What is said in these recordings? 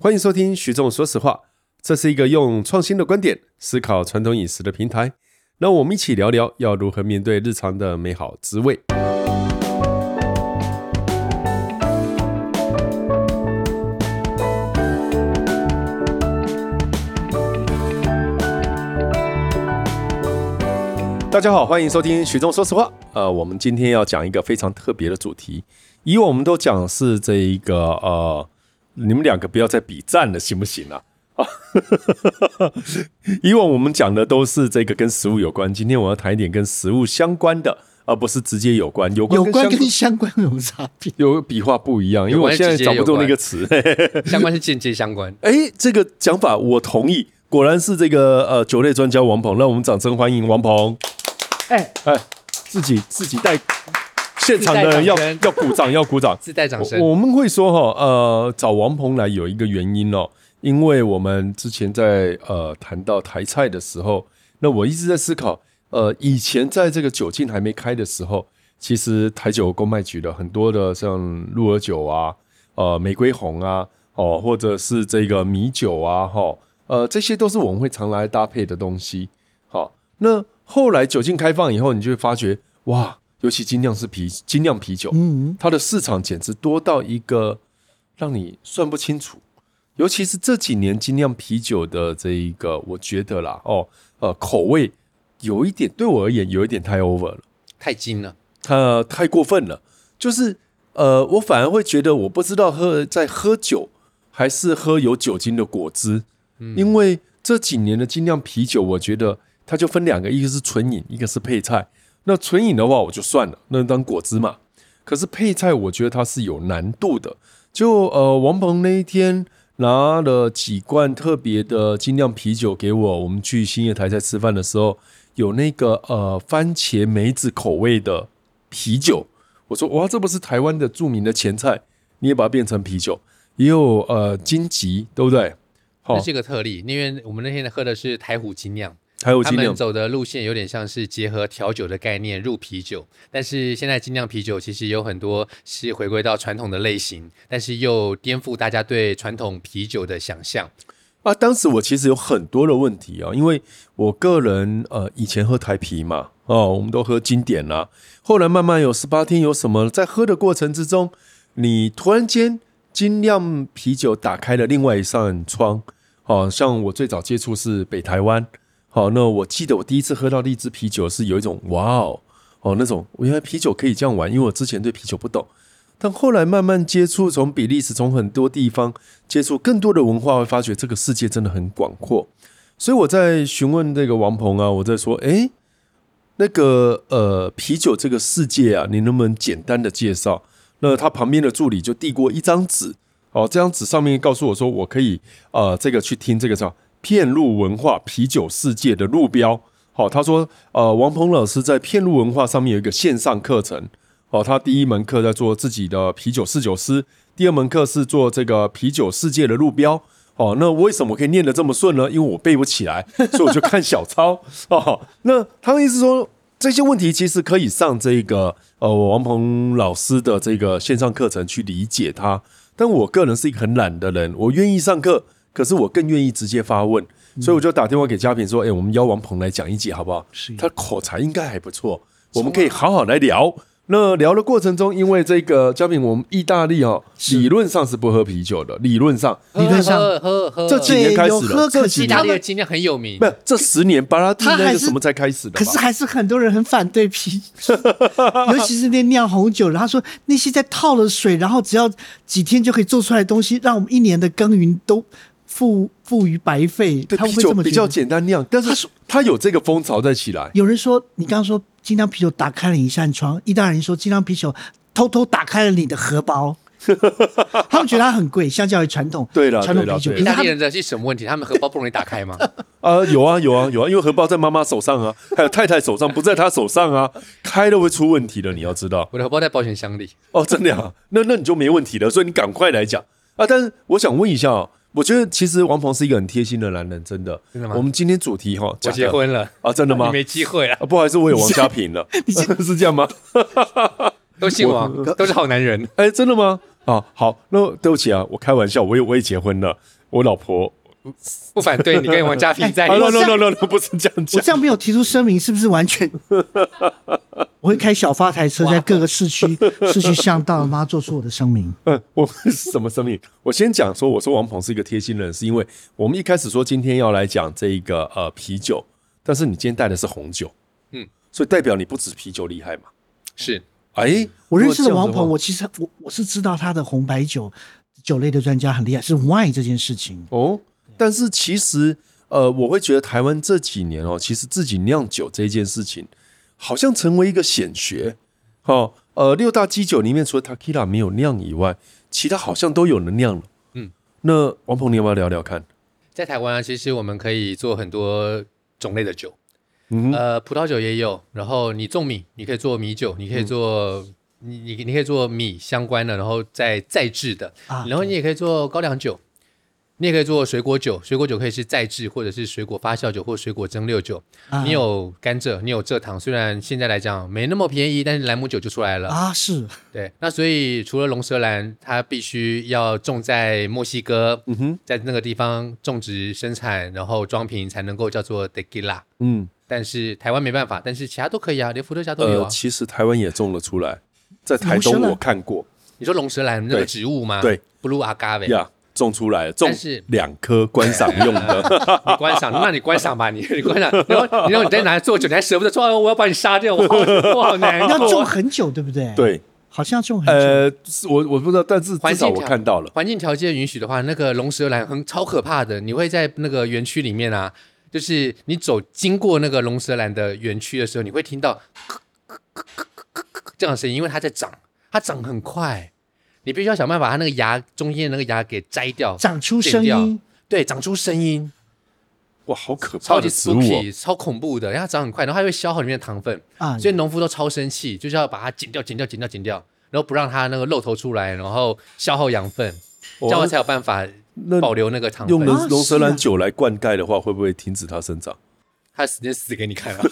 欢迎收听徐仲说实话，这是一个用创新的观点思考传统饮食的平台。让我们一起聊聊要如何面对日常的美好滋味。大家好，欢迎收听徐仲说实话。呃，我们今天要讲一个非常特别的主题，以往我们都讲是这一个呃。你们两个不要再比赞了，行不行啊？啊，以往我们讲的都是这个跟食物有关，今天我要谈一点跟食物相关的，而不是直接有关。有关有关跟相关有差别，有笔画不一样，因为我现在找不到那个词。相关是间接相关。哎、欸，这个讲法我同意，果然是这个呃酒类专家王鹏，让我们掌声欢迎王鹏。哎哎、自己自己带。现场的人要要鼓掌，要鼓掌，自带掌声。我们会说哈，呃，找王鹏来有一个原因哦，因为我们之前在呃谈到台菜的时候，那我一直在思考，呃，以前在这个酒禁还没开的时候，其实台酒公卖局的很多的像鹿儿酒啊，呃，玫瑰红啊，哦，或者是这个米酒啊，哈，呃，这些都是我们会常来搭配的东西。好，那后来酒禁开放以后，你就会发觉，哇。尤其精酿是啤精酿啤酒，嗯，它的市场简直多到一个让你算不清楚。尤其是这几年精酿啤酒的这一个，我觉得啦，哦，呃，口味有一点对我而言有一点太 over 了，太精了，它太过分了。就是呃，我反而会觉得我不知道喝在喝酒还是喝有酒精的果汁，嗯，因为这几年的精酿啤酒，我觉得它就分两个，一个是纯饮，一个是配菜。那纯饮的话我就算了，那当果汁嘛。可是配菜我觉得它是有难度的。就呃，王鹏那一天拿了几罐特别的精酿啤酒给我，我们去新叶台菜吃饭的时候，有那个呃番茄梅子口味的啤酒。我说哇，这不是台湾的著名的前菜，你也把它变成啤酒，也有呃金桔，对不对？这是个特例，因为我们那天喝的是台虎精酿。还有他们走的路线有点像是结合调酒的概念入啤酒，但是现在精酿啤酒其实有很多是回归到传统的类型，但是又颠覆大家对传统啤酒的想象啊。当时我其实有很多的问题啊，因为我个人呃以前喝台啤嘛，哦，我们都喝经典啦，后来慢慢有十八天有什么，在喝的过程之中，你突然间精酿啤酒打开了另外一扇窗，哦像我最早接触是北台湾。好，那我记得我第一次喝到荔枝啤酒是有一种哇哦哦那种，我原来啤酒可以这样玩，因为我之前对啤酒不懂，但后来慢慢接触，从比利时，从很多地方接触更多的文化，会发觉这个世界真的很广阔。所以我在询问这个王鹏啊，我在说，诶，那个呃啤酒这个世界啊，你能不能简单的介绍？那他旁边的助理就递过一张纸，哦，这张纸上面告诉我说，我可以呃这个去听这个叫。片路文化啤酒世界的路标，好，他说，呃，王鹏老师在片路文化上面有一个线上课程，哦，他第一门课在做自己的啤酒侍酒师，第二门课是做这个啤酒世界的路标，哦，那为什么可以念得这么顺呢？因为我背不起来，所以我就看小抄，哦，那他的意思说这些问题其实可以上这个呃王鹏老师的这个线上课程去理解它，但我个人是一个很懒的人，我愿意上课。可是我更愿意直接发问，所以我就打电话给嘉平说：“哎、欸，我们邀王鹏来讲一集好不好？是他口才应该还不错，我们可以好好来聊。那聊的过程中，因为这个嘉平，我们意大利哦，理论上是不喝啤酒的，理论上，理论上喝喝喝，这几年开始了。这意大利的精酿很有名，不是这十年巴拉蒂那个什么才开始的？可是还是很多人很反对啤酒，尤其是那酿红酒的。他说那些在套了水，然后只要几天就可以做出来的东西，让我们一年的耕耘都。付付于白费，对，啤酒比较简单酿，但是他有这个风潮在起来。有人说，你刚刚说精酿啤酒打开了一扇窗，意大利人说精酿啤酒偷偷打开了你的荷包，他们觉得它很贵，相较于传统。对了，传统啤酒，意大利人的是什么问题？他们荷包不容易打开吗？啊，有啊有啊有啊，因为荷包在妈妈手上啊，还有太太手上，不在她手上啊，开了会出问题的，你要知道。我的荷包在保险箱里。哦，真的啊？那那你就没问题了，所以你赶快来讲啊！但是我想问一下哦。我觉得其实王鹏是一个很贴心的男人，真的。真的吗？我们今天主题哈，我结婚了啊，真的吗？你没机会了，不好意思，我有 王家平了，你是这样吗？都姓王，都是好男人。哎，真的吗？啊，好，那对不起啊，我开玩笑，我也我也结婚了，我老婆不反对你跟王家 平在一起。no no no no no，不是这样讲。我这样没有提出声明，是不是完全？我会开小发台车，在各个市区、市区巷道，妈做出我的声明。嗯，我什么声明？我先讲说，我说王鹏是一个贴心人，是因为我们一开始说今天要来讲这一个呃啤酒，但是你今天带的是红酒，嗯，所以代表你不止啤酒厉害嘛。是。哎，我认识的王鹏，我其实我我是知道他的红白酒酒类的专家很厉害，是 wine 这件事情哦。但是其实呃，我会觉得台湾这几年哦，其实自己酿酒这件事情，好像成为一个显学。哦，呃，六大基酒里面除了 Takila 没有酿以外，其他好像都有能酿了。嗯，那王鹏，你要不要聊聊看？在台湾啊，其实我们可以做很多种类的酒。嗯，呃，葡萄酒也有，然后你种米，你可以做米酒，你可以做、嗯、你你你可以做米相关的，然后再再制的，啊，然后你也可以做高粱酒，你也可以做水果酒，水果酒可以是再制或者是水果发酵酒或水果蒸馏酒。啊、你有甘蔗，你有蔗糖，虽然现在来讲没那么便宜，但是兰姆酒就出来了啊，是对。那所以除了龙舌兰，它必须要种在墨西哥，嗯哼，在那个地方种植生产，然后装瓶才能够叫做 Tequila，嗯。但是台湾没办法，但是其他都可以啊，连伏特加都有啊。呃、其实台湾也种了出来，在台东我看过。你说龙舌兰那个植物吗？对，Blue Agave 呀，种出来，种是两颗观赏用的。你观赏，那你观赏吧，你你观赏。然后你让你在哪里做酒，你还舍不得做，我要把你杀掉，我好，我好难。要种很久，对不对？对，好像要种很久。呃，我我不知道，但是至少我看到了。环境条件允许的话，那个龙舌兰很超可怕的，你会在那个园区里面啊。就是你走经过那个龙舌兰的园区的时候，你会听到这样的声音，因为它在长，它长很快，你必须要想办法把它那个牙中间的那个牙给摘掉，长出声音，对，长出声音，哇，好可怕的植物，超恐怖的，然后它长很快，然后它会消耗里面的糖分。啊，所以农夫都超生气，就是要把它剪掉，剪掉，剪掉，剪掉，然后不让它那个露头出来，然后消耗养分，这样才有办法。保留那个糖分，用龙龙舌兰酒来灌溉的话，会不会停止它生长？它直接死给你看啊！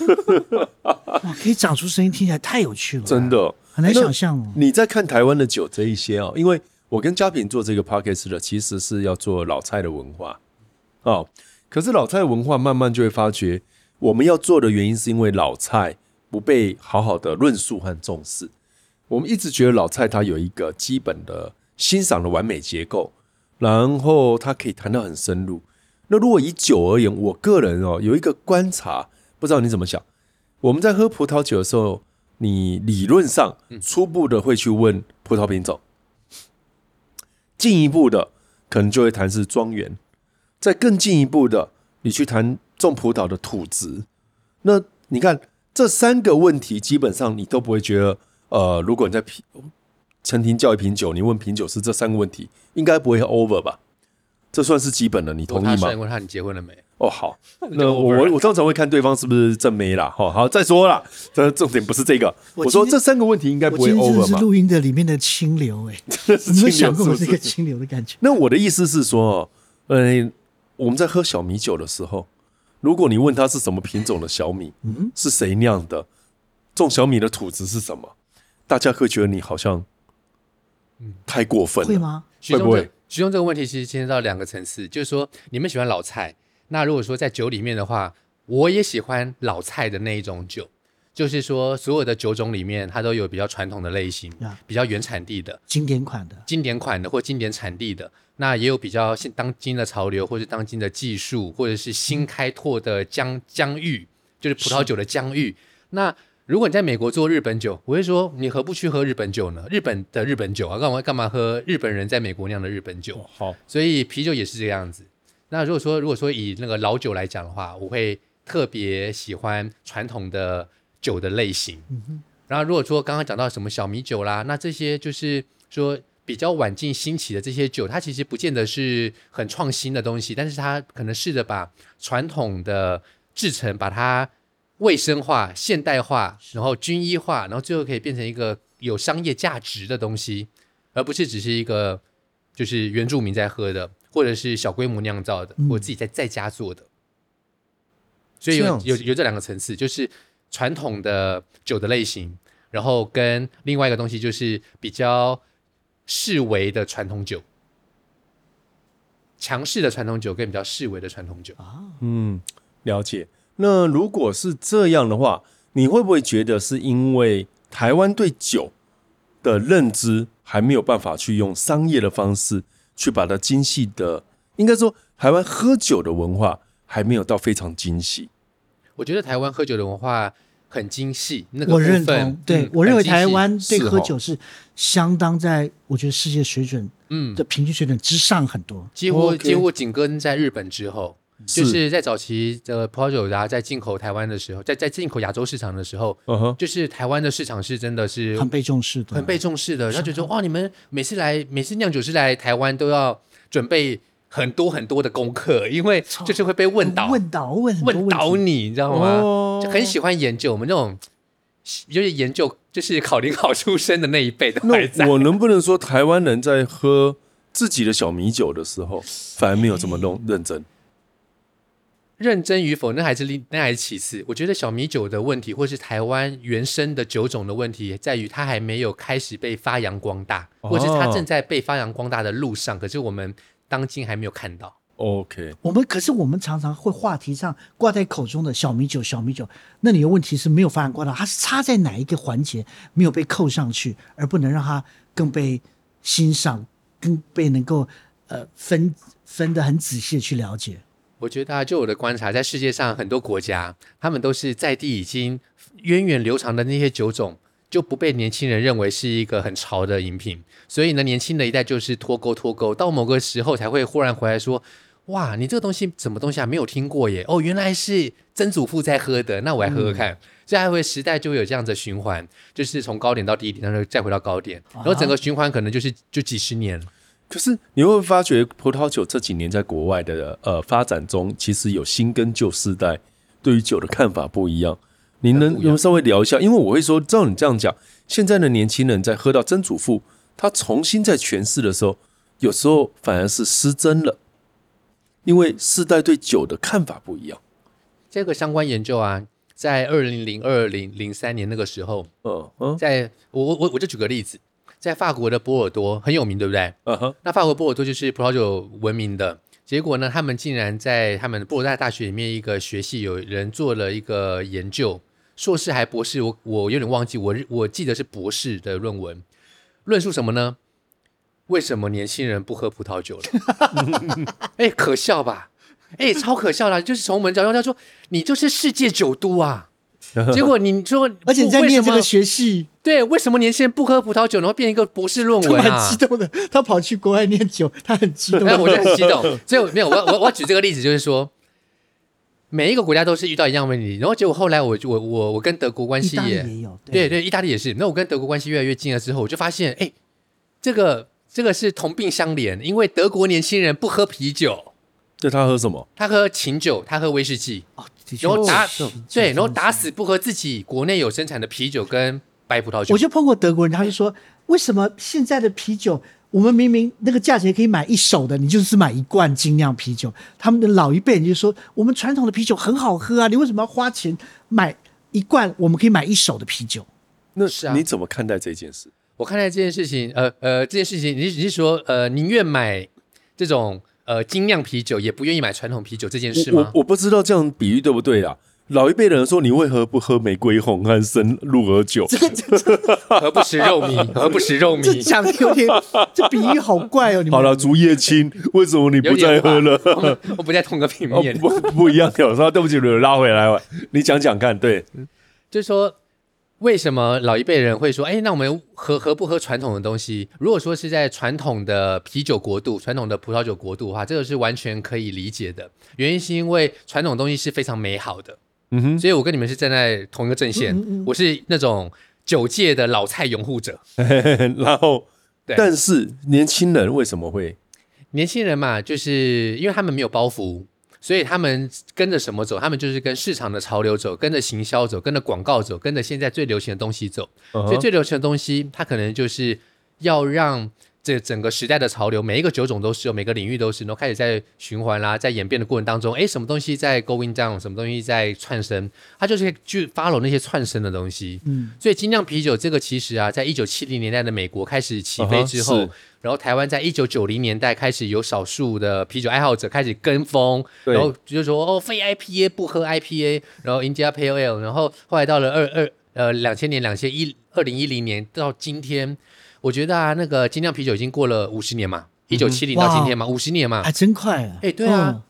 哇，可以长出声音，听起来太有趣了，真的很难想象哦。你在看台湾的酒这一些啊、哦，因为我跟嘉平做这个 podcast 的，其实是要做老蔡的文化哦。可是老蔡的文化慢慢就会发觉，我们要做的原因是因为老蔡不被好好的论述和重视。我们一直觉得老蔡他有一个基本的欣赏的完美结构。然后他可以谈到很深入。那如果以酒而言，我个人哦有一个观察，不知道你怎么想。我们在喝葡萄酒的时候，你理论上初步的会去问葡萄品种，进一步的可能就会谈是庄园，再更进一步的，你去谈种葡萄的土质。那你看这三个问题，基本上你都不会觉得，呃，如果你在品。餐厅叫一瓶酒，你问品酒师这三个问题，应该不会 over 吧？这算是基本的，你同意吗？他问他你结婚了没？哦，好，那我我通常会看对方是不是正妹啦。好，好，再说了，这重点不是这个。我说这三个问题应该不会 over 吧？是录音的里面的清流，哎，你有想过这个清流的感觉？那我的意思是说，呃，我们在喝小米酒的时候，如果你问他是什么品种的小米，嗯，是谁酿的，种小米的土质是什么，大家会觉得你好像。嗯，太过分了，会吗？会不会？徐兄，这个问题其实牵涉到两个层次，就是说你们喜欢老菜，那如果说在酒里面的话，我也喜欢老菜的那一种酒，就是说所有的酒种里面，它都有比较传统的类型，比较原产地的。经典款的、经典款的或经典产地的，那也有比较现当今的潮流或是当今的技术，或者是新开拓的疆疆域，就是葡萄酒的疆域，那。如果你在美国做日本酒，我会说你何不去喝日本酒呢？日本的日本酒啊，干嘛干嘛喝日本人在美国酿的日本酒？哦、好，所以啤酒也是这样子。那如果说如果说以那个老酒来讲的话，我会特别喜欢传统的酒的类型。嗯。然后如果说刚刚讲到什么小米酒啦，那这些就是说比较晚近兴起的这些酒，它其实不见得是很创新的东西，但是它可能试着把传统的制成把它。卫生化、现代化，然后军医化，然后最后可以变成一个有商业价值的东西，而不是只是一个就是原住民在喝的，或者是小规模酿造的，我、嗯、自己在在家做的。所以有有有这两个层次，就是传统的酒的类型，然后跟另外一个东西就是比较视为的传统酒，强势的传统酒跟比较式微的传统酒。啊，嗯，了解。那如果是这样的话，你会不会觉得是因为台湾对酒的认知还没有办法去用商业的方式去把它精细的？应该说，台湾喝酒的文化还没有到非常精细。我觉得台湾喝酒的文化很精细，那个我认同。对、嗯、我认为台湾对喝酒是相当在，哦、我觉得世界水准嗯的平均水准之上很多，几乎几乎紧跟在日本之后。就是在早期的葡萄酒啊，在进口台湾的时候，在在进口亚洲市场的时候，uh -huh. 就是台湾的市场是真的是很被重视的，很被重视的。然后就说，哇，你们每次来，每次酿酒师来台湾都要准备很多很多的功课，因为就是会被问倒，问倒问问倒你，你知道吗？Oh. 就很喜欢研究我们这种，就是研究就是考联考出身的那一辈的。那我能不能说，台湾人在喝自己的小米酒的时候，反而没有这么弄认真？认真与否，那还是另那还是其次。我觉得小米酒的问题，或是台湾原生的酒种的问题，在于它还没有开始被发扬光大，或者是它正在被发扬光大的路上。可是我们当今还没有看到。OK，我们可是我们常常会话题上挂在口中的小米酒，小米酒。那你的问题是没有发扬光大，它是差在哪一个环节没有被扣上去，而不能让它更被欣赏，更被能够呃分分的很仔细的去了解。我觉得啊，就我的观察，在世界上很多国家，他们都是在地已经源远流长的那些酒种，就不被年轻人认为是一个很潮的饮品。所以呢，年轻的一代就是脱钩脱钩，到某个时候才会忽然回来说：“哇，你这个东西什么东西啊？没有听过耶！哦，原来是曾祖父在喝的，那我来喝喝看。嗯”所以还会时代就会有这样子的循环，就是从高点到低点，然后再回到高点，然后整个循环可能就是就几十年。可是你会发觉，葡萄酒这几年在国外的呃发展中，其实有新跟旧世代对于酒的看法不一样。你能能稍微聊一下？因为我会说，照你这样讲，现在的年轻人在喝到曾祖父他重新在诠释的时候，有时候反而是失真了，因为世代对酒的看法不一样。这个相关研究啊，在二零零二零零三年那个时候，嗯嗯，在我我我就举个例子。在法国的波尔多很有名，对不对？嗯哼。那法国波尔多就是葡萄酒闻名的。结果呢，他们竟然在他们波尔大大学里面一个学系有人做了一个研究，硕士还博士，我我有点忘记，我我记得是博士的论文，论述什么呢？为什么年轻人不喝葡萄酒了？哎，可笑吧？哎，超可笑的，就是从我们角度他说，你就是世界酒都啊。结果你说，而且你在念这个学系，对，为什么年轻人不喝葡萄酒，然后变一个博士论文啊？很激动的，他跑去国外念酒，他很激动。那我就很激动，所以没有我我我举这个例子，就是说，每一个国家都是遇到一样问题，然后结果后来我我我我跟德国关系也，对对，意大利也是。那我跟德国关系越来越近了之后，我就发现，哎，这个这个是同病相怜，因为德国年轻人不喝啤酒，对，他喝什么？他喝琴酒，他喝威士忌。哦然后打对，然后打死不喝自己国内有生产的啤酒跟白葡萄酒。我就碰过德国人，他就说：“为什么现在的啤酒，我们明明那个价钱可以买一手的，你就是买一罐精酿啤酒？他们的老一辈人就说，我们传统的啤酒很好喝啊，你为什么要花钱买一罐我们可以买一手的啤酒？”那是啊，你怎么看待这件事？我看待这件事情，呃呃，这件事情，你你是说，呃，宁愿买这种。呃，精酿啤酒也不愿意买传统啤酒这件事吗？我我不知道这样比喻对不对啊？老一辈的人说，你为何不喝玫瑰红和生鹿儿酒？何不食肉糜？何不食肉糜？这讲的有点，这比喻好怪哦。你好了，竹叶青，为什么你不再喝了？我，我不在同个平面，哦、不不一样。的。我说对不起，我拉回来，你讲讲看。对，就是说。为什么老一辈人会说：“哎，那我们喝喝不喝传统的东西？如果说是在传统的啤酒国度、传统的葡萄酒国度的话，这个是完全可以理解的。原因是因为传统东西是非常美好的。嗯哼，所以我跟你们是站在同一个阵线。嗯嗯嗯，我是那种酒界的老菜拥护者。然后，但是年轻人为什么会？年轻人嘛，就是因为他们没有包袱。”所以他们跟着什么走？他们就是跟市场的潮流走，跟着行销走，跟着广告走，跟着现在最流行的东西走。Uh -huh. 所以最流行的东西，它可能就是要让这整个时代的潮流，每一个酒种都是有，每个领域都是，然后开始在循环啦，在演变的过程当中，哎，什么东西在 going down，什么东西在窜升，它就是去 follow 那些窜升的东西。嗯，所以精酿啤酒这个其实啊，在一九七零年代的美国开始起飞之后，uh huh, 然后台湾在一九九零年代开始有少数的啤酒爱好者开始跟风，然后就说哦，非 IPA 不喝 IPA，然后 India Pale Ale，然后后来到了二二呃两千年两千一二零一零年到今天。我觉得啊，那个精酿啤酒已经过了五十年嘛，一九七零到今天嘛，五十年嘛，还真快啊！哎，对啊，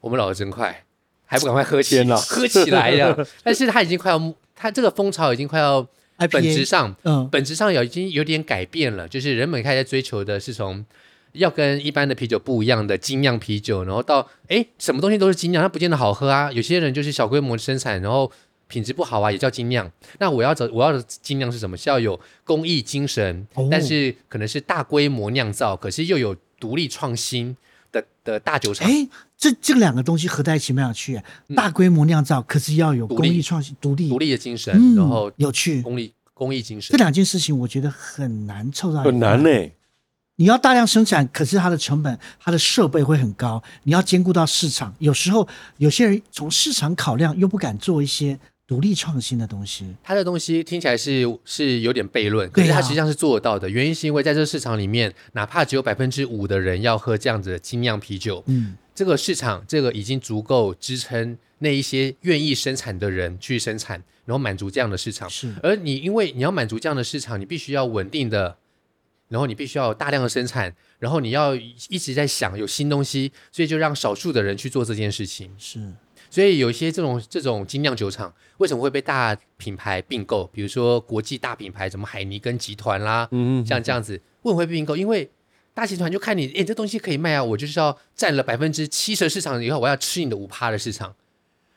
我们老的真快，还不赶快喝起来，喝起来呀！但是它已经快要，它这个风潮已经快要，本质上，嗯，本质上有已经有点改变了，就是人们开始追求的是从要跟一般的啤酒不一样的精酿啤酒，然后到哎，什么东西都是精酿，它不见得好喝啊。有些人就是小规模生产，然后。品质不好啊，也叫精酿。那我要走我要的精酿是什么？是要有工艺精神，哦、但是可能是大规模酿造，可是又有独立创新的的大酒厂。哎，这这两个东西合在一起蛮有趣啊！大规模酿造，可是要有工艺创新、独立独立的精神，嗯、然后有趣工艺工艺精神。这两件事情我觉得很难凑到一块，很难呢、欸。你要大量生产，可是它的成本、它的设备会很高。你要兼顾到市场，有时候有些人从市场考量，又不敢做一些。独立创新的东西，它的东西听起来是是有点悖论，可是它实际上是做得到的。啊、原因是因为在这个市场里面，哪怕只有百分之五的人要喝这样子的精酿啤酒，嗯，这个市场这个已经足够支撑那一些愿意生产的人去生产，然后满足这样的市场。是，而你因为你要满足这样的市场，你必须要稳定的，然后你必须要大量的生产，然后你要一直在想有新东西，所以就让少数的人去做这件事情。是。所以有一些这种这种精酿酒厂为什么会被大品牌并购？比如说国际大品牌，什么海尼根集团啦，嗯，像这样子，为什么会并购？因为大集团就看你，哎，这东西可以卖啊，我就是要占了百分之七十的市场以后，我要吃你的五趴的市场。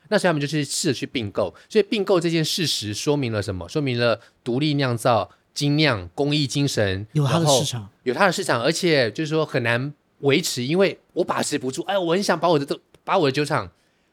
那所以他们就是试着去并购。所以并购这件事实说明了什么？说明了独立酿造、精酿、工艺精神有它的市场，有它的市场，而且就是说很难维持，因为我把持不住。哎，我很想把我的都把我的酒厂。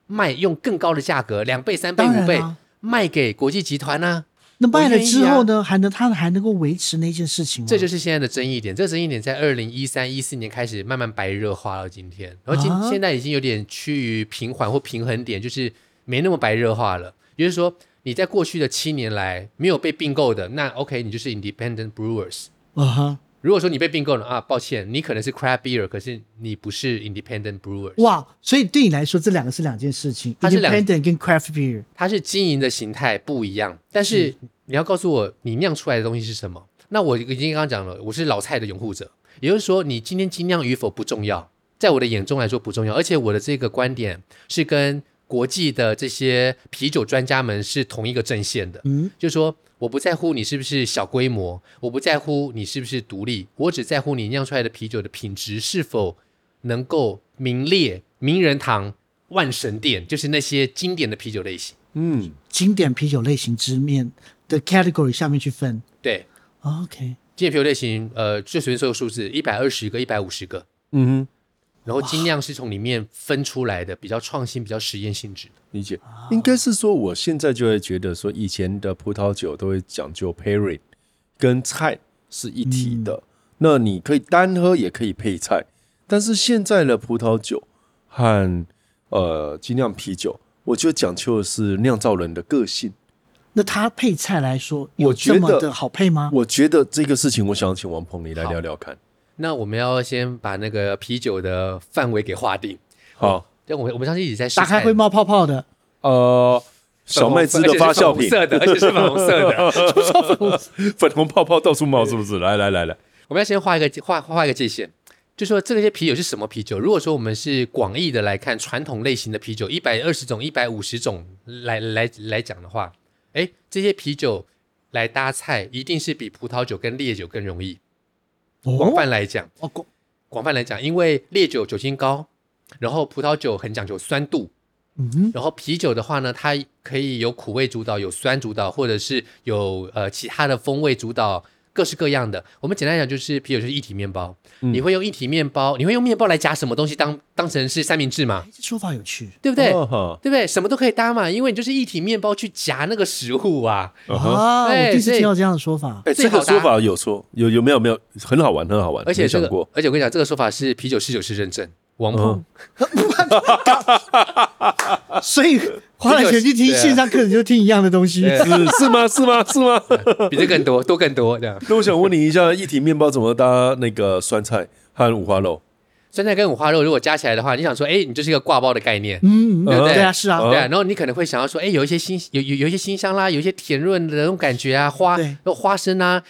卖用更高的价格，两倍、三倍、五倍卖给国际集团呢、啊？那卖了之后呢？还能他还能够维持那件事情吗？这就是现在的争议点。这个争议点在二零一三、一四年开始慢慢白热化了。今天，然后今、啊、现在已经有点趋于平缓或平衡点，就是没那么白热化了。也就是说，你在过去的七年来没有被并购的，那 OK，你就是 Independent Brewers。啊哈。如果说你被并购了啊，抱歉，你可能是 craft beer，可是你不是 independent brewer。哇，所以对你来说，这两个是两件事情。它是 independent 跟 craft beer，它是经营的形态不一样。但是你要告诉我，你酿出来的东西是什么？那我已经刚刚讲了，我是老蔡的拥护者。也就是说，你今天精酿与否不重要，在我的眼中来说不重要。而且我的这个观点是跟国际的这些啤酒专家们是同一个阵线的。嗯，就是说。我不在乎你是不是小规模，我不在乎你是不是独立，我只在乎你酿出来的啤酒的品质是否能够名列名人堂、万神殿，就是那些经典的啤酒类型。嗯，经典啤酒类型之面的 category 下面去分。对，OK，经典啤酒类型，呃，最随便说个数字，一百二十个，一百五十个。嗯哼。然后精酿是从里面分出来的，比较创新、比较实验性质。理解，应该是说，我现在就会觉得说，以前的葡萄酒都会讲究 pairing，跟菜是一体的。嗯、那你可以单喝，也可以配菜。但是现在的葡萄酒和呃精酿啤酒，我觉得讲究的是酿造人的个性。那它配菜来说，有这么的好配吗？我觉得这个事情，我想请王鹏你来聊聊看。那我们要先把那个啤酒的范围给划定。好，对，我们我们上次一直在打开会冒泡泡的，呃，小麦汁的发酵品，色的，而且是粉红色的，粉红泡泡到处冒，是不是？来来来来，我们要先画一个画画一个界限，就说这些啤酒是什么啤酒？如果说我们是广义的来看，传统类型的啤酒，一百二十种、一百五十种来来来讲的话，哎，这些啤酒来搭菜，一定是比葡萄酒跟烈酒更容易。广泛来讲，哦，广广泛来讲，因为烈酒酒精高，然后葡萄酒很讲究酸度，嗯哼，然后啤酒的话呢，它可以有苦味主导，有酸主导，或者是有呃其他的风味主导，各式各样的。我们简单来讲，就是啤酒就是一体面包。嗯你会用一体面包，你会用面包来夹什么东西当当成是三明治吗？这说法有趣。对不对？哦对不对？什么都可以搭嘛，因为你就是一体面包去夹那个食物啊。啊，我对第一次听到这样的说法。哎，这个说法有说有有没有没有很好玩很好玩，而且这个而且我跟你讲，这个说法是啤酒侍酒师认证，王嗯鹏。所以花了钱去听线上课程，就听一样的东西。是是吗是吗是吗？比这更多，多更多这样。那我想问你一下，一体面包怎么搭那个酸菜和五花肉？酸菜跟五花肉如果加起来的话，你想说，哎，你就是一个挂包的概念。嗯，对不对对啊，是啊，嗯对啊，然后你可能会想要说，哎，有一些新有有有一些新香啦，有一些甜润的那种感觉啊，花花生啊，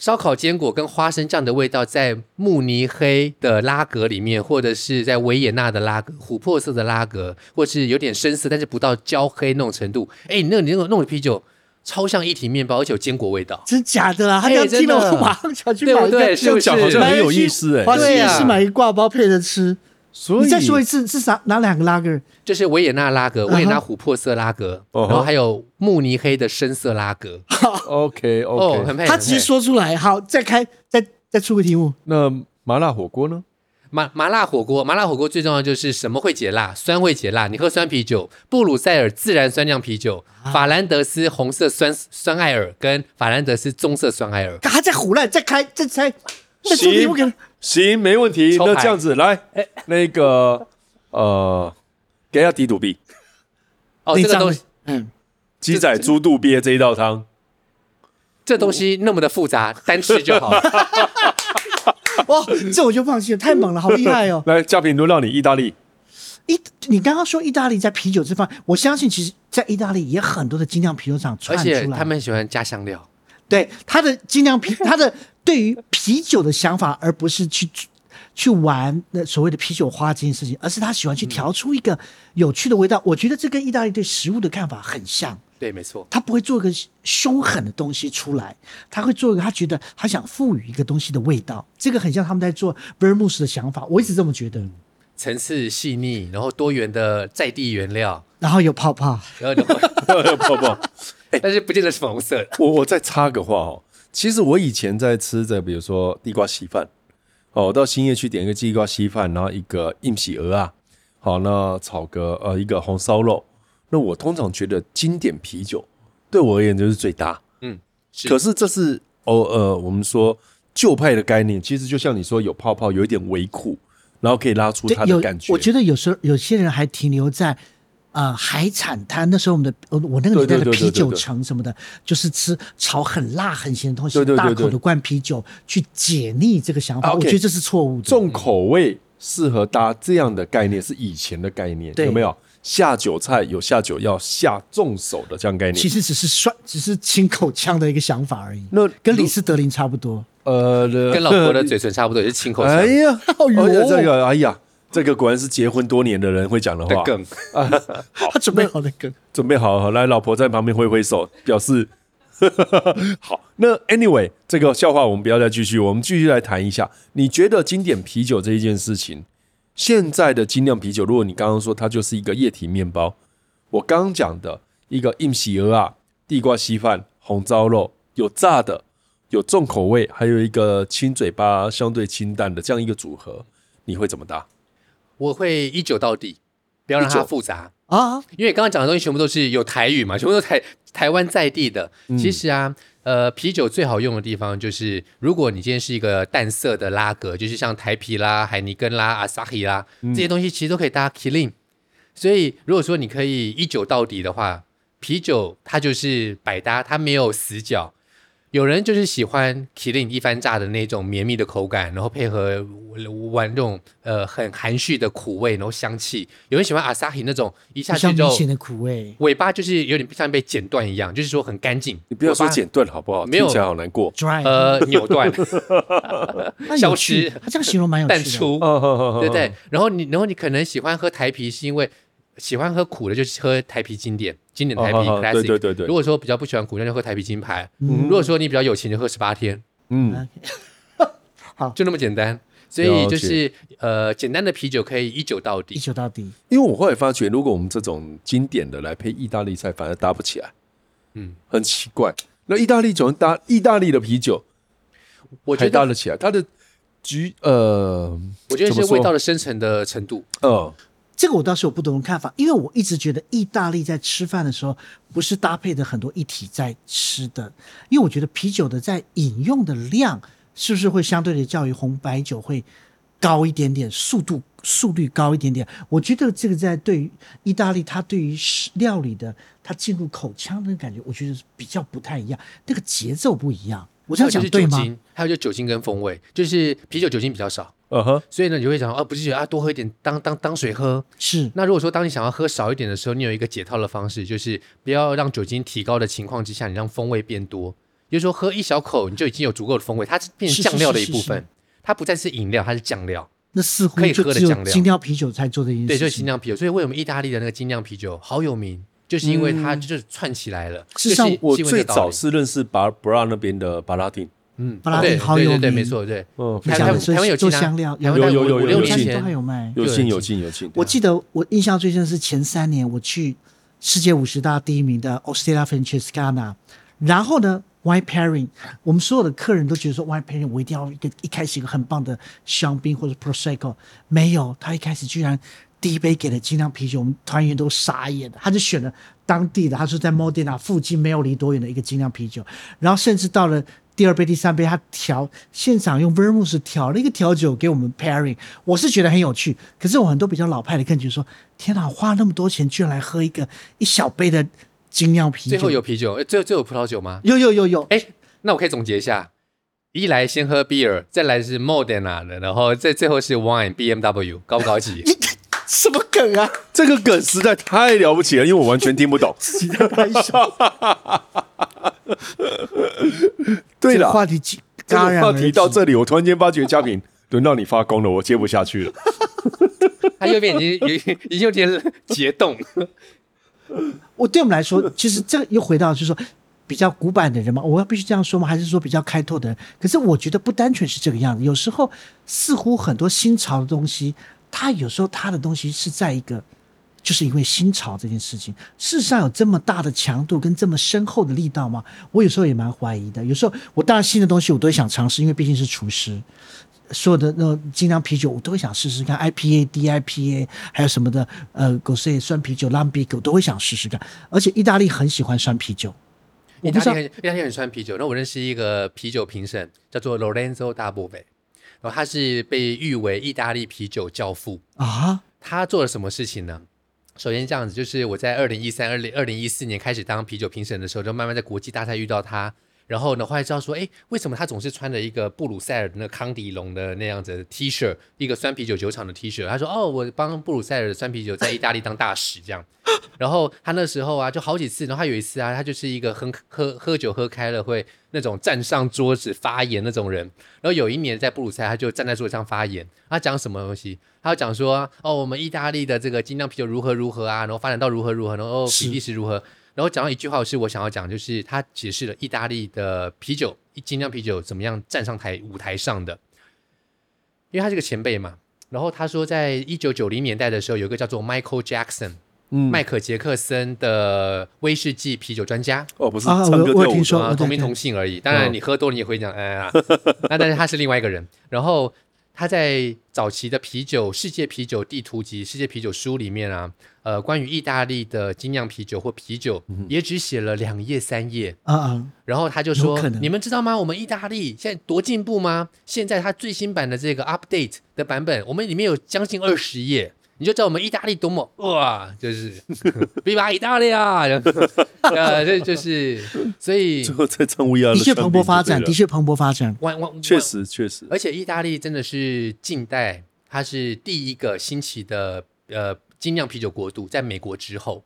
烧烤坚果跟花生酱的味道，在慕尼黑的拉格里面，或者是在维也纳的拉格，琥珀色的拉格，或是有点深色，但是不到焦黑那种程度。哎，那个你那个弄的啤酒超像一体面包，而且有坚果味道。真假的啊？他哎这样听了，真的我马上想去对不买一个。对是不是这样讲好像很有意思哎。花市夜对啊市买一挂包配着吃。所以你再说一次，是啥哪两个拉格？就是维也纳拉格、维也纳琥珀色拉格，然后还有慕尼黑的深色拉格。OK 哦，OK，很配。他直接说出来。好，再开，再再出个题目。那麻辣火锅呢？麻麻辣火锅，麻辣火锅最重要就是什么会解辣？酸会解辣。你喝酸啤酒，布鲁塞尔自然酸酿啤酒，啊法兰德斯红色酸酸艾尔跟法兰德斯棕色酸艾尔。他再胡乱，再开，再猜，再出题目给他。行，没问题。那这样子来，那个呃，给下底肚币，哦，这个东西，嗯，鸡仔猪肚鳖这一道汤，这东西那么的复杂，单吃就好。哇，这我就放弃了，太猛了，好厉害哦！来，嘉平轮到你，意大利。意，你刚刚说意大利在啤酒这方面，我相信其实，在意大利也很多的精酿啤酒厂而串出来，且他们喜欢加香料。对他的精酿啤，他的对于啤酒的想法，而不是去去玩那所谓的啤酒花这件事情，而是他喜欢去调出一个有趣的味道。我觉得这跟意大利对食物的看法很像，对，没错。他不会做一个凶狠的东西出来，他会做一个他觉得他想赋予一个东西的味道。这个很像他们在做 Vermouth 的想法，我一直这么觉得。层次细腻，然后多元的在地原料，然后有泡泡，然后有泡泡 泡。但是不见得是粉红色的。我我再插个话哦，其实我以前在吃这，比如说地瓜稀饭，哦，我到兴业去点一个地瓜稀饭，然后一个硬皮鹅啊，好，那炒个呃一个红烧肉，那我通常觉得经典啤酒对我而言就是最搭。嗯，是可是这是哦呃，我们说旧派的概念，其实就像你说有泡泡，有一点微苦，然后可以拉出它的感觉。我觉得有时候有些人还停留在。呃，海产摊那时候我们的我我那个年代的啤酒城什么的，就是吃炒很辣很咸的东西，对对对对大口的灌啤酒去解腻这个想法，我觉得这是错误的。重口味适合搭这样的概念是以前的概念，对有没有？下酒菜有下酒要下重手的这样概念。其实只是涮，只是清口腔的一个想法而已。那跟李斯德林差不多。呃，跟老婆的嘴唇差不多，也是清口腔哎呀，哎呦哎呀，这个哎呀，这个果然是结婚多年的人会讲的话。的梗。他准备好的梗。准备好好来，老婆在旁边挥挥手，表示 好。那 anyway，这个笑话我们不要再继续，我们继续来谈一下。你觉得经典啤酒这一件事情，现在的精酿啤酒，如果你刚刚说它就是一个液体面包，我刚刚讲的一个硬喜鹅啊、地瓜稀饭、红烧肉，有炸的，有重口味，还有一个亲嘴巴、相对清淡的这样一个组合，你会怎么搭？我会一酒到底，不要让它复杂。啊，因为刚刚讲的东西全部都是有台语嘛，全部都台台湾在地的。其实啊，呃，啤酒最好用的地方就是，如果你今天是一个淡色的拉格，就是像台啤啦、海尼根啦、阿萨希啦这些东西，其实都可以搭 Killing。所以如果说你可以一酒到底的话，啤酒它就是百搭，它没有死角。有人就是喜欢 Killing 一番炸的那种绵密的口感，然后配合玩这种呃很含蓄的苦味，然后香气。有人喜欢 Asahi 那种一下不去就像明显的苦味。尾巴就是有点像被剪断一样，就是说很干净。你不要说剪断好不好？没有好难过。dry，呃扭断 消失，他这样形容蛮有淡趣的。出，哦对不对？然后你然后你可能喜欢喝台啤，是因为喜欢喝苦的，就是喝台啤经典经典台啤 classic。对对对对如果说比较不喜欢苦，那就喝台啤金牌。嗯如果说你比较有钱，就喝十八天，嗯，好就那么简单。所以就是呃，简单的啤酒可以一酒到底一。酒到底。因为我后来发觉，如果我们这种经典的来配意大利菜，反而搭不起来，嗯，很奇怪。那意大利酒搭意大利的啤酒，我觉得搭得起来。它的橘呃，我觉得是味道的深层的程度。嗯，这个我倒是有不同的看法，因为我一直觉得意大利在吃饭的时候不是搭配的很多一体在吃的，因为我觉得啤酒的在饮用的量是不是会相对的较于红白酒会高一点点，速度速率高一点点。我觉得这个在对于意大利，它对于料理的它进入口腔的感觉，我觉得比较不太一样，那个节奏不一样。我这样讲对吗？还有就酒精跟风味，就是啤酒酒精比较少，嗯哼，所以呢，你就会想，哦，不是觉得啊，多喝一点当当当水喝。是。那如果说当你想要喝少一点的时候，你有一个解套的方式，就是不要让酒精提高的情况之下，你让风味变多。也就是说，喝一小口你就已经有足够的风味，它是变成酱料的一部分。是是是是是它不再是饮料，它是酱料。那似乎就只有精酿啤酒才做的一件事。对，就是精酿啤酒。所以为什么意大利的那个精酿啤酒好有名？就是因为它就是串起来了。事实上，我最早是认识巴布拉那边的巴拉丁。嗯，布拉丁好有名，对，没错，对。嗯，台湾台湾有做香料，有有有有有进都还有卖，有进有进有进。我记得我印象最深是前三年我去世界五十大第一名的 o s t e l a Francescana，然后呢。White Pairing，我们所有的客人都觉得说 White Pairing 我一定要一个一开始一个很棒的香槟或者 Prosecco，没有，他一开始居然第一杯给了精酿啤酒，我们团员都傻眼了，他就选了当地的，他说在 Modena 附近没有离多远的一个精酿啤酒，然后甚至到了第二杯、第三杯，他调现场用 Vermouth 调了一个调酒给我们 Pairing，我是觉得很有趣，可是我很多比较老派的客人就说，天哪，花那么多钱居然来喝一个一小杯的。精酿啤酒，最后有啤酒，最后最后有葡萄酒吗？有有有有。哎，那我可以总结一下：一来先喝 beer，再来是 Modena 的，然后再最后是 wine BMW，高不高级？什么梗啊？这个梗实在太了不起了，因为我完全听不懂。对了，话题话题到这里，我突然间发觉嘉平轮到你发功了，我接不下去了。他右边已经已经已经有点结冻。我对我们来说，其实这又回到就是说，比较古板的人嘛，我要必须这样说吗？还是说比较开拓的人？可是我觉得不单纯是这个样子，有时候似乎很多新潮的东西，它有时候它的东西是在一个，就是因为新潮这件事情，事实上有这么大的强度跟这么深厚的力道吗？我有时候也蛮怀疑的。有时候我当然新的东西我都会想尝试，因为毕竟是厨师。所有的那种精酿啤酒，我都会想试试看，IPA、DIPA，还有什么的，呃，狗碎酸啤酒、Lambic，我都会想试试看。而且意大利很喜欢酸啤酒，意大利很意大利很酸啤酒。那我认识一个啤酒评审，叫做 Lorenzo da Bove，然后他是被誉为意大利啤酒教父啊。他做了什么事情呢？首先这样子，就是我在二零一三、二零二零一四年开始当啤酒评审的时候，就慢慢在国际大赛遇到他。然后呢，后来知道说，哎，为什么他总是穿着一个布鲁塞尔那康迪龙的那样子的 T 恤，一个酸啤酒酒厂的 T 恤？他说，哦，我帮布鲁塞尔的酸啤酒在意大利当大使这样。然后他那时候啊，就好几次，然后他有一次啊，他就是一个喝喝喝酒喝开了会那种站上桌子发言那种人。然后有一年在布鲁塞尔，他就站在桌子上发言，他讲什么东西？他讲说，哦，我们意大利的这个精酿啤酒如何如何啊，然后发展到如何如何，然后比利时如何。然后讲到一句话，是我想要讲，就是他解释了意大利的啤酒，精酿啤酒怎么样站上台舞台上的，因为他是个前辈嘛。然后他说，在一九九零年代的时候，有一个叫做 Michael Jackson，嗯，迈克杰克森的威士忌啤酒专家。哦，不是唱歌跳舞啊，同名同姓而已。当然，你喝多了你也会讲，哎呀，那但是他是另外一个人。然后。他在早期的啤酒世界啤酒地图集、世界啤酒书里面啊，呃，关于意大利的精酿啤酒或啤酒，也只写了两页三页啊啊。然后他就说：“你们知道吗？我们意大利现在多进步吗？现在他最新版的这个 update 的版本，我们里面有将近二十页。”你就知道我们意大利多么哇，就是。Viva 意大利啊，呃，这就是所以最后在唱 We Are 的确蓬勃发展，的确蓬勃发展，弯弯确实确实，而且意大利真的是近代，它是第一个兴起的呃精酿啤酒国度，在美国之后，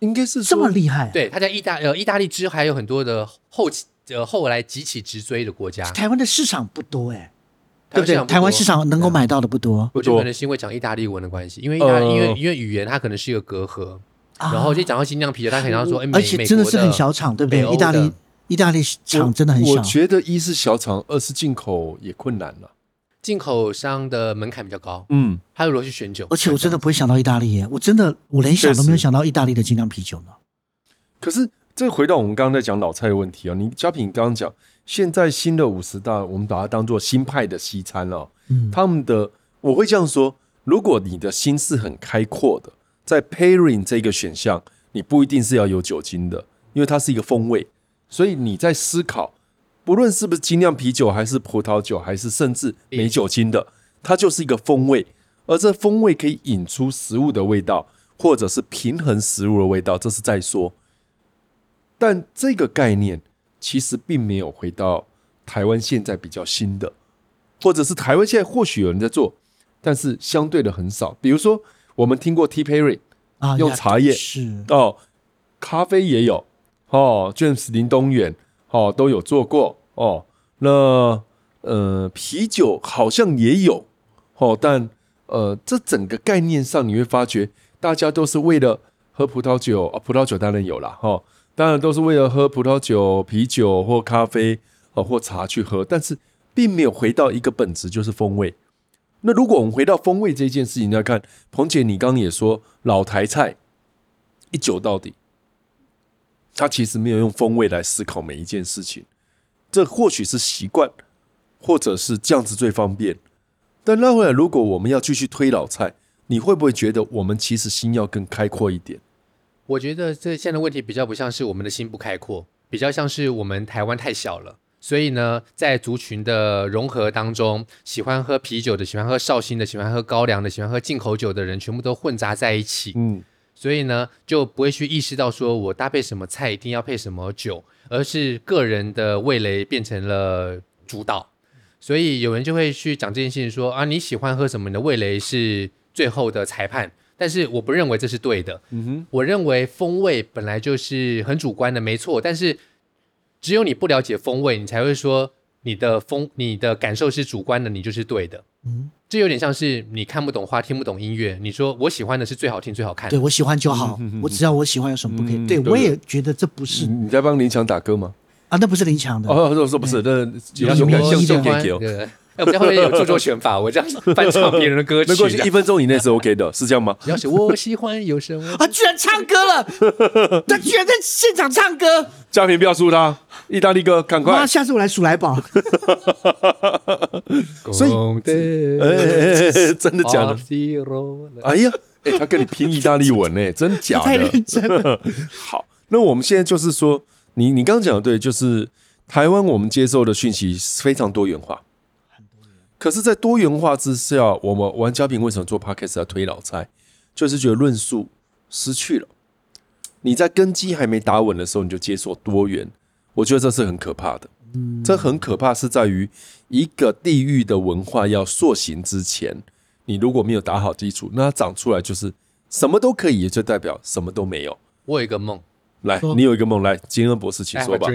应该是这么厉害。对，它在意大呃意大利之后还有很多的后期呃后来急起直追的国家，台湾的市场不多哎。对不对？台湾市场能够买到的不多。我觉得可能是因为讲意大利文的关系，因为意大利，因为因为语言它可能是一个隔阂。然后就讲到精酿啤酒，他可能要说，而且真的是很小厂，对不对？意大利意大利厂真的很小。我觉得一是小厂，二是进口也困难了。进口商的门槛比较高，嗯，还有如何去选酒。而且我真的不会想到意大利耶，我真的我连想都没有想到意大利的精酿啤酒呢。可是这回到我们刚刚在讲老蔡的问题啊，你嘉品刚刚讲。现在新的五十大，我们把它当做新派的西餐了。嗯，他们的我会这样说：如果你的心是很开阔的，在 pairing 这个选项，你不一定是要有酒精的，因为它是一个风味。所以你在思考，不论是不是精酿啤酒，还是葡萄酒，还是甚至没酒精的，它就是一个风味。而这风味可以引出食物的味道，或者是平衡食物的味道，这是在说。但这个概念。其实并没有回到台湾现在比较新的，或者是台湾现在或许有人在做，但是相对的很少。比如说，我们听过 T. Perry 啊，用茶叶是哦，咖啡也有哦，James 林东远哦都有做过哦。那呃，啤酒好像也有哦，但呃，这整个概念上你会发觉，大家都是为了喝葡萄酒啊，葡萄酒当然有了哈。哦当然都是为了喝葡萄酒、啤酒或咖啡，呃，或茶去喝，但是并没有回到一个本质，就是风味。那如果我们回到风味这件事情来看，彭姐，你刚刚也说老台菜一酒到底，他其实没有用风味来思考每一件事情。这或许是习惯，或者是这样子最方便。但那回来，如果我们要继续推老菜，你会不会觉得我们其实心要更开阔一点？我觉得这现在的问题比较不像是我们的心不开阔，比较像是我们台湾太小了。所以呢，在族群的融合当中，喜欢喝啤酒的、喜欢喝绍兴的、喜欢喝高粱的、喜欢喝进口酒的人，全部都混杂在一起。嗯，所以呢，就不会去意识到说我搭配什么菜一定要配什么酒，而是个人的味蕾变成了主导。所以有人就会去讲这件事情说，说啊，你喜欢喝什么？你的味蕾是最后的裁判。但是我不认为这是对的。嗯哼，我认为风味本来就是很主观的，没错。但是只有你不了解风味，你才会说你的风、你的感受是主观的，你就是对的。嗯，这有点像是你看不懂花，听不懂音乐。你说我喜欢的是最好听、最好看的。对，我喜欢就好，嗯、我只要我喜欢，有什么不可以？嗯、对，对我也觉得这不是。你在帮林强打歌吗？啊，那不是林强的。哦，说说不是，那勇敢向上给给。哎，我们家后面有著作权法，我这样翻唱别人的歌曲，没关系，一分钟以内是 OK 的，是这样吗？要是我喜欢有什么？啊，居然唱歌了！他居然在现场唱歌！嘉平不要输他，意大利哥，赶快！下次我来数来宝。所以，哎，真的假的？哎呀，哎，他跟你拼意大利文呢，真假的？太认真了。好，那我们现在就是说，你你刚刚讲的对，就是台湾我们接受的讯息非常多元化。可是，在多元化之下，我们玩家评为什么做 podcast 要推老菜？就是觉得论述失去了。你在根基还没打稳的时候，你就接受多元，我觉得这是很可怕的。嗯，这很可怕，是在于一个地域的文化要塑形之前，你如果没有打好基础，那它长出来就是什么都可以，也就代表什么都没有。我有一个梦，来，你有一个梦，来，金恩博士，请说吧。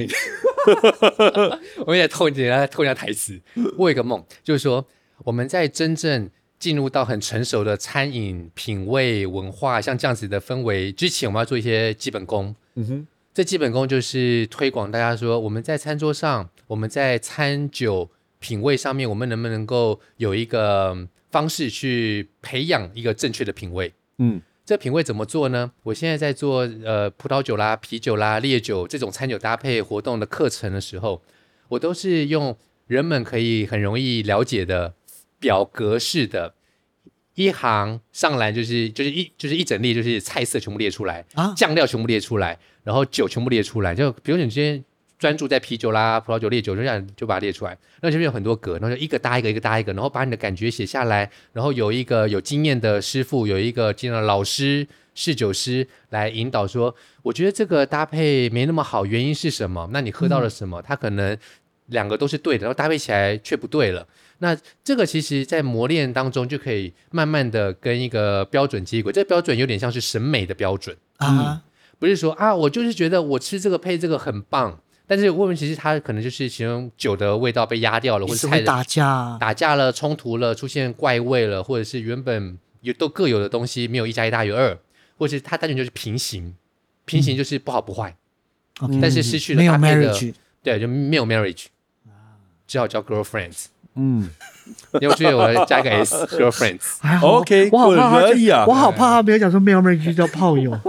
我也透一下，透一下台词。我有一个梦，就是说我们在真正进入到很成熟的餐饮品味文化，像这样子的氛围之前，我们要做一些基本功。嗯哼，这基本功就是推广大家说，我们在餐桌上，我们在餐酒品味上面，我们能不能够有一个方式去培养一个正确的品味？嗯。这品味怎么做呢？我现在在做呃葡萄酒啦、啤酒啦、烈酒这种餐酒搭配活动的课程的时候，我都是用人们可以很容易了解的表格式的，一行上来就是就是一就是一整列就是菜色全部列出来啊，酱料全部列出来，然后酒全部列出来，就比如你今天。专注在啤酒啦、葡萄酒、烈酒，就这样就把它列出来。那前面有很多格，然后就一个搭一个，一个搭一个，然后把你的感觉写下来。然后有一个有经验的师傅，有一个经验的老师、侍酒师来引导说：“我觉得这个搭配没那么好，原因是什么？那你喝到了什么？它可能两个都是对的，然后搭配起来却不对了。那这个其实在磨练当中就可以慢慢的跟一个标准接轨。这个标准有点像是审美的标准啊、嗯，不是说啊，我就是觉得我吃这个配这个很棒。”但是问题其实它可能就是其中酒的味道被压掉了，或者菜打架。打架了、冲突了、出现怪味了，或者是原本有都各有的东西没有一加一大于二，或者是它单纯就是平行，平行就是不好不坏，嗯、但是失去了搭配的，对，就没有 marriage，只好叫 girlfriends。嗯，因为我觉得我加个 s girlfriends，OK，我好怕他，我好怕他没有讲说没有 marriage 叫炮友。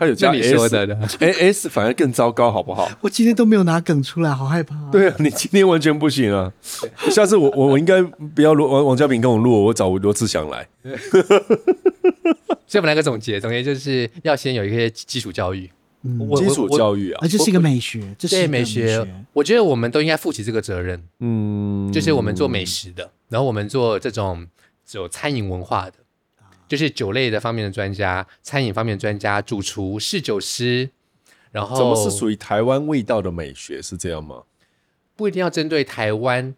他有加你 S 说的的哎 S 反而更糟糕，好不好？我今天都没有拿梗出来，好害怕、啊。对啊，你今天完全不行啊！下次我我我应该不要罗王王嘉平跟我录，我找罗志祥来。所以我们来个总结，总结就是要先有一些基础教育，嗯基础教育啊，这是一个美学，这是一个美学，我觉得我们都应该负起这个责任。嗯，就是我们做美食的，然后我们做这种有餐饮文化的，就是酒类的方面的专家，餐饮方面的专家，主厨、侍酒师，然后怎么是属于台湾味道的美学？是这样吗？不一定要针对台湾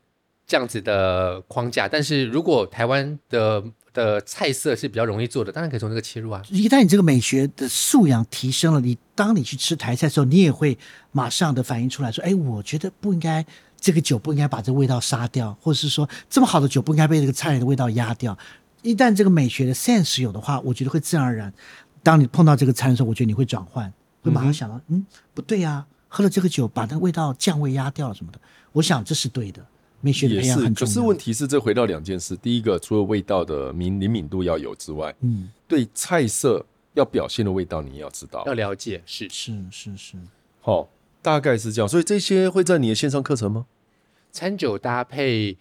这样子的框架，但是如果台湾的的菜色是比较容易做的，当然可以从这个切入啊。一旦你这个美学的素养提升了，你当你去吃台菜的时候，你也会马上的反映出来说：“哎，我觉得不应该这个酒不应该把这味道杀掉，或者是说这么好的酒不应该被这个菜的味道压掉。”一旦这个美学的 sense 有的话，我觉得会自然而然，当你碰到这个餐的时候，我觉得你会转换，会马上想到：“嗯，嗯，不对呀、啊，喝了这个酒把那个味道降味压掉了什么的。”我想这是对的。美学的培养很重要。可是问题是，这回到两件事：第一个，除了味道的敏灵敏度要有之外，嗯，对菜色要表现的味道，你也要知道，要了解，是是是是，好、哦，大概是这样。所以这些会在你的线上课程吗？餐酒搭配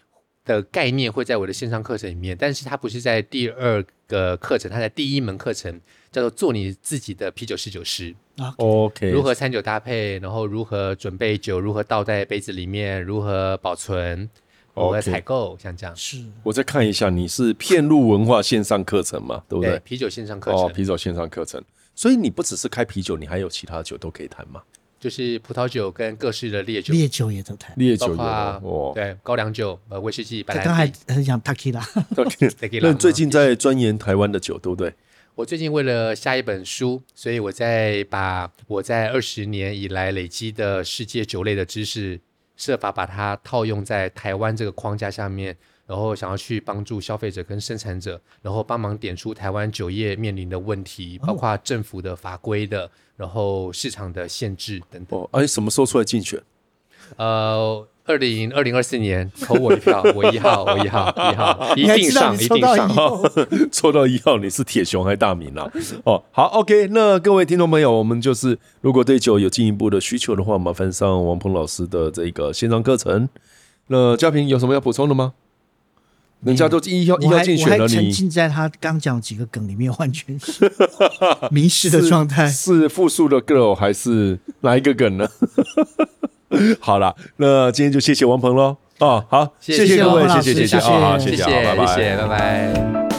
的概念会在我的线上课程里面，但是它不是在第二个课程，它在第一门课程叫做“做你自己的啤酒侍酒师”。啊，OK，如何餐酒搭配，然后如何准备酒，如何倒在杯子里面，如何保存，如何采购，像这样。是我再看一下，你是片路文化线上课程嘛？对不对？对啤酒线上课程，哦，啤酒线上课程。所以你不只是开啤酒，你还有其他酒都可以谈吗？就是葡萄酒跟各式的烈酒，烈酒也都谈。烈酒有包哦，对高粱酒、呃威士忌、白兰他刚才。很想 Tequila，Tequila 那最近在钻研台湾的酒，对不对？我最近为了下一本书，所以我在把我在二十年以来累积的世界酒类的知识，设法把它套用在台湾这个框架下面，然后想要去帮助消费者跟生产者，然后帮忙点出台湾酒业面临的问题，包括政府的法规的，然后市场的限制等等。哦，哎，什么时候出来竞选？呃，二零二零二四年投我一票，我一号，我一号，一号，一定上，一定上。抽到一号，你是铁雄还是大明啊？哦，好，OK，那各位听众朋友，我们就是如果对酒有进一步的需求的话，麻烦上王鹏老师的这个线上课程。那嘉平有什么要补充的吗？人家都一号一号竞选了，你沉浸在他刚讲几个梗里面，完全是迷失的状态。是复数的 girl 还是哪一个梗呢？好了，那今天就谢谢王鹏喽。哦，好，谢谢各位，谢谢谢谢，好好谢谢，拜拜，谢谢，拜拜。